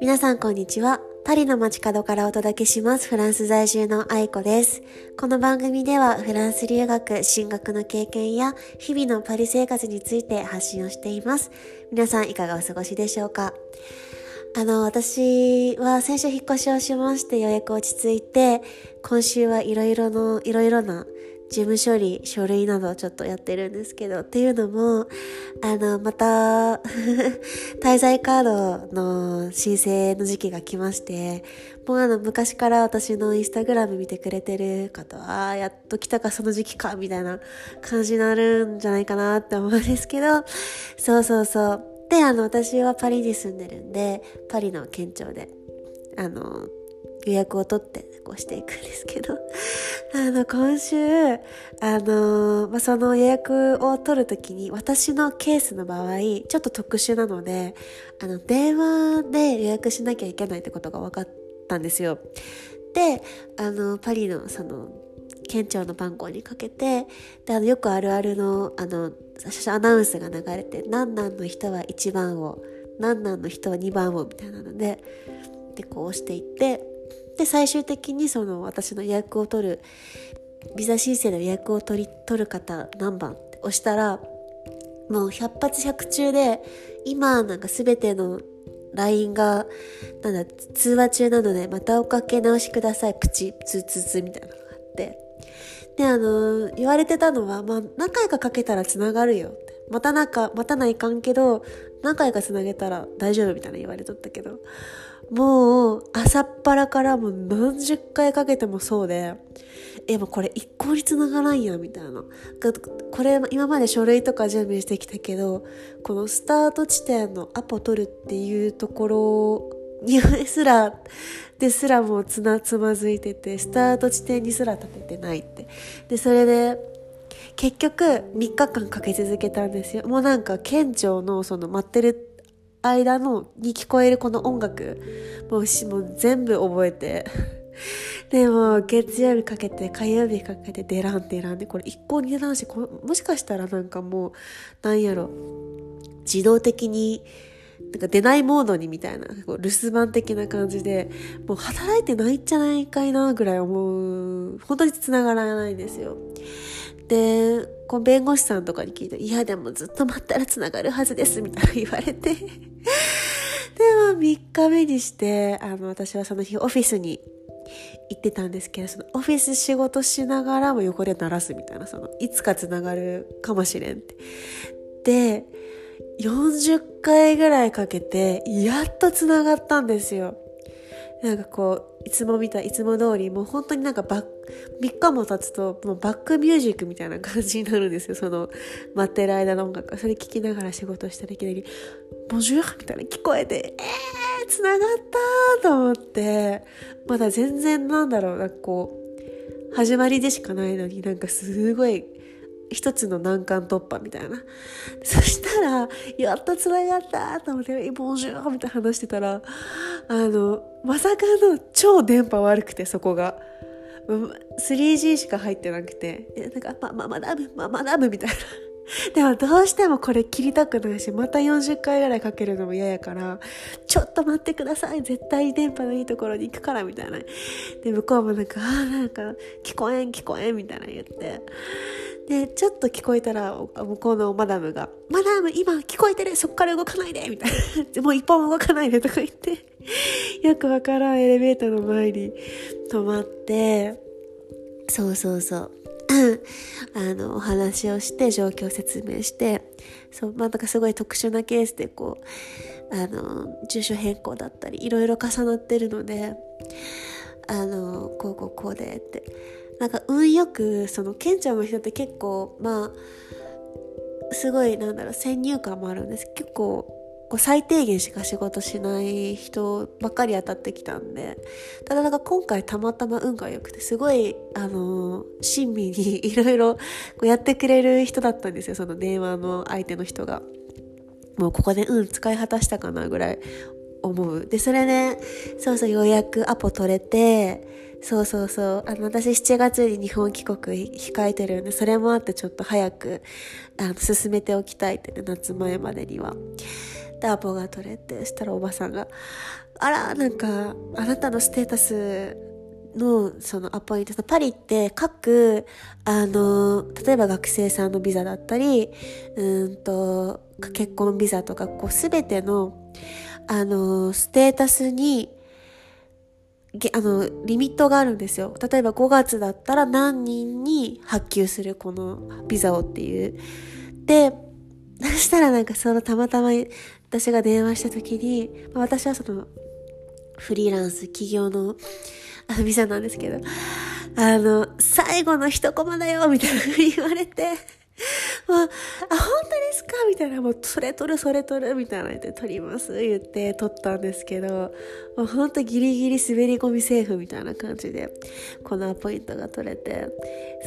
皆さんこんにちは。パリの街角からお届けします。フランス在住の愛子です。この番組ではフランス留学、進学の経験や日々のパリ生活について発信をしています。皆さんいかがお過ごしでしょうか？あの、私は先週引っ越しをしましてようやく落ち着いて、今週はいろいろの、いろいろな事務処理、書類などちょっとやってるんですけど、っていうのも、あの、また 滞在カードの申請の時期が来まして、もうあの、昔から私のインスタグラム見てくれてる方は、あやっと来たかその時期か、みたいな感じになるんじゃないかなって思うんですけど、そうそうそう。で、あの、私はパリに住んでるんで、パリの県庁で、あの、予約を取ってこうしていくんですけど、あの、今週、あの、まあ、その予約を取るときに、私のケースの場合、ちょっと特殊なので、あの、電話で予約しなきゃいけないってことが分かったんですよ。で、あの、パリのその、県庁の番号にかけて、で、あの、よくあるあるの、あの、アナウンスが流れて、何々の人は1番を、何々の人は2番を、みたいなので、で、こう押していって、で最終的にその私の予約を取るビザ申請の予約を取り取る方何番って押したらもう100発100中で今なんか全ての LINE がなんだ通話中なのでまたおかけ直しくださいプチツーツーツーみたいなのがあって。であの言われてたのはまあ何回かかけたら繋がるよ。ってまたなんか待たないかんけど何回か繋げたら大丈夫みたいな言われとったけど。もう朝っぱらからも何十回かけてもそうで、え、もうこれ一向に繋がらんや、みたいな。これ今まで書類とか準備してきたけど、このスタート地点のアポ取るっていうところにすら、ですらもうつ、まずいてて、スタート地点にすら立ててないって。で、それで、結局3日間かけ続けたんですよ。もうなんか県庁のその待ってる間のに聞こえるこの音楽もうもう全部覚えて でも月曜日かけて火曜日かけて出らん出らんでこれ一向に出らんしもしかしたらなんかもうなんやろ自動的になんか出ないモードにみたいな、こう留守番的な感じで、もう働いてないんじゃないかいなぐらい思う、本当に繋がらないんですよ。で、こう弁護士さんとかに聞いて、いやでもずっと待ったら繋がるはずです、みたいな言われて。でも3日目にして、あの、私はその日オフィスに行ってたんですけど、そのオフィス仕事しながらも横で鳴らすみたいな、その、いつかつながるかもしれんって。で、40回ぐらいかけて、やっとつながったんですよ。なんかこう、いつも見た、いつも通り、もう本当になんかバッ、3日も経つと、もうバックミュージックみたいな感じになるんですよ。その、待ってる間の音楽。それ聞きながら仕事したらいきなり、ボジューみたいな聞こえて、えー、繋がったと思って、まだ全然なんだろう、なんかこう、始まりでしかないのになんかすごい一つの難関突破みたいな。そしたら、やっと繋がったと思って、ボンジューみたいな話してたら、あの、まさかの超電波悪くて、そこが。3G しか入ってなくて、なんか、ま、ま、まだぶ、ま、まだぶみたいな。でもどうしてもこれ切りたくないし、また40回ぐらいかけるのも嫌やから、ちょっと待ってください。絶対電波のいいところに行くから、みたいな。で、向こうもなんか、ああ、なんか、聞こえん、聞こえん、みたいな言って。で、ちょっと聞こえたら、向こうのマダムが、マダム、今聞こえてるそっから動かないでみたいな。もう一本も動かないでとか言って、よくわからんエレベーターの前に止まって、そうそうそう。あの、お話をして、状況を説明して、そう、まあ、なんかすごい特殊なケースで、こう、あの、住所変更だったり、いろいろ重なってるので、あの、こうこうこうでって。なんか運よくそのケンちゃんの人って結構まあすごいなんだろう先入観もあるんです。結構こう最低限しか仕事しない人ばっかり当たってきたんで。ただなんか今回たまたま運が良くてすごいあの親身にいろいろやってくれる人だったんですよ。その電話の相手の人が。もうここで運使い果たしたかなぐらい。思う。で、それで、そうそう、ようやくアポ取れて、そうそうそう、あの、私7月に日本帰国控えてるんで、それもあってちょっと早く、あの、進めておきたいってね、夏前までには。で、アポが取れて、したらおばさんが、あら、なんか、あなたのステータスのそのアポイントパリって各あの例えば学生さんのビザだったりうんと結婚ビザとかこう全てのあのステータスにあのリミットがあるんですよ。例えば5月だったら何人に発給するこのビザをっていう。でそしたらなんかそのたまたま私が電話した時に、私はそのフリーランス企業のあの、ビザなんですけど、あの、最後の一コマだよみたいな風に言われて、もう、あ、本当ですか？たいな、もう、それ取る、それ取る、みたいな言って、取ります、言って取ったんですけど、もうほんとギリギリ滑り込みセーフみたいな感じで、このアポイントが取れて、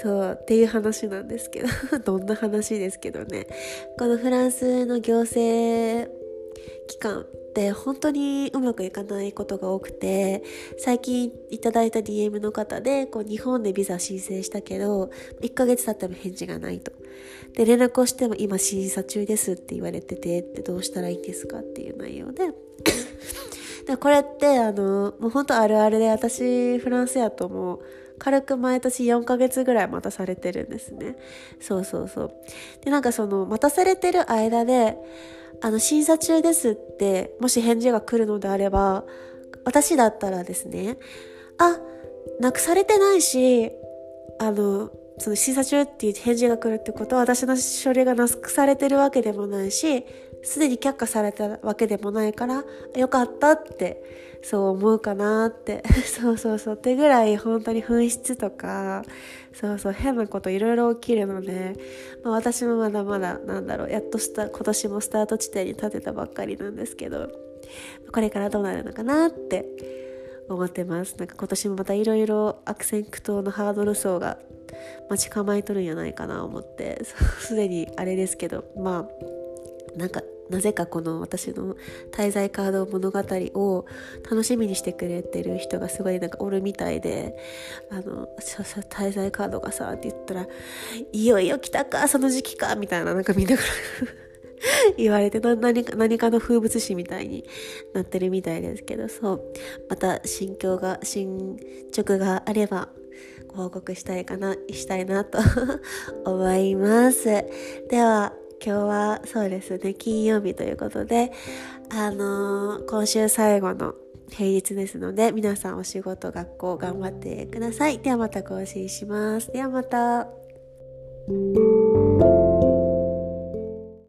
そう、っていう話なんですけど、どんな話ですけどね。このフランスの行政機関って本当にうまくいかないことが多くて最近いただいた DM の方でこう日本でビザ申請したけど1ヶ月経っても返事がないと。で連絡をしても今審査中ですって言われててってどうしたらいいんですかっていう内容で。でこれってあのもう本当あるあるで私フランスやともう軽く毎年4ヶ月ぐらい待たされてるんですね。そうそうそう。でなんかその待たされてる間であの、審査中ですって、もし返事が来るのであれば、私だったらですね、あ、なくされてないし、あの、その審査中っていう返事が来るってことは私の書類がなくされてるわけでもないし、すでに却下されたわけでもないから、よかったってそう思うかなって。そうそうそう。ってぐらい本当に紛失とかそうそう変なこといろいろ起きるので、まあ、私もまだまだなんだろうやっとした今年もスタート地点に立てたばっかりなんですけどこれからどうなるのかなって思ってます。なんか今年もまたいろいろ悪戦苦闘のハードル層が待ち構えとるんやないかな思って。すでにあれですけどまあなんかなぜかこの私の滞在カード物語を楽しみにしてくれてる人がすごいなんかおるみたいで、あの、滞在カードがさ、って言ったら、いよいよ来たか、その時期か、みたいななんかみんなから 言われて何か何かの風物詩みたいになってるみたいですけどそう。また心境が進捗があればご報告したいかなしたいなと 思います。では今日はそうですね、金曜日ということで、あのー、今週最後の平日ですので、皆さんお仕事、学校頑張ってください。ではまた更新します。ではまた。